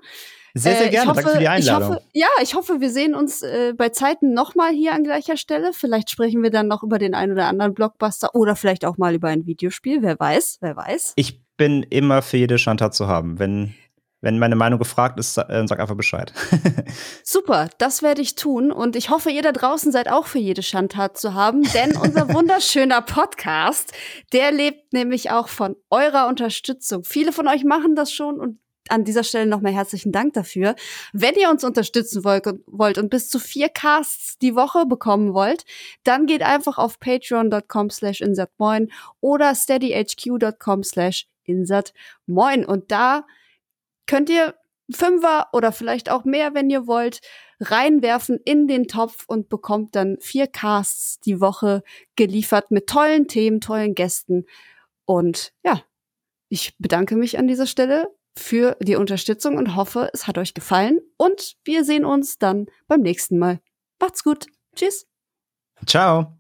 Sehr, sehr äh, gerne. Hoffe, Danke für die Einladung. Ich hoffe, ja, ich hoffe, wir sehen uns äh, bei Zeiten nochmal hier an gleicher Stelle. Vielleicht sprechen wir dann noch über den einen oder anderen Blockbuster oder vielleicht auch mal über ein Videospiel. Wer weiß, wer weiß. Ich bin immer für jede Schandtat zu haben. Wenn, wenn meine Meinung gefragt ist, äh, sag einfach Bescheid. (laughs) Super, das werde ich tun. Und ich hoffe, ihr da draußen seid auch für jede Schandtat zu haben, denn unser (laughs) wunderschöner Podcast, der lebt nämlich auch von eurer Unterstützung. Viele von euch machen das schon und an dieser Stelle nochmal herzlichen Dank dafür. Wenn ihr uns unterstützen wollt, und bis zu vier Casts die Woche bekommen wollt, dann geht einfach auf patreon.com slash insertmoin oder steadyhq.com slash insertmoin und da könnt ihr Fünfer oder vielleicht auch mehr, wenn ihr wollt, reinwerfen in den Topf und bekommt dann vier Casts die Woche geliefert mit tollen Themen, tollen Gästen. Und ja, ich bedanke mich an dieser Stelle für die Unterstützung und hoffe, es hat euch gefallen. Und wir sehen uns dann beim nächsten Mal. Macht's gut. Tschüss. Ciao.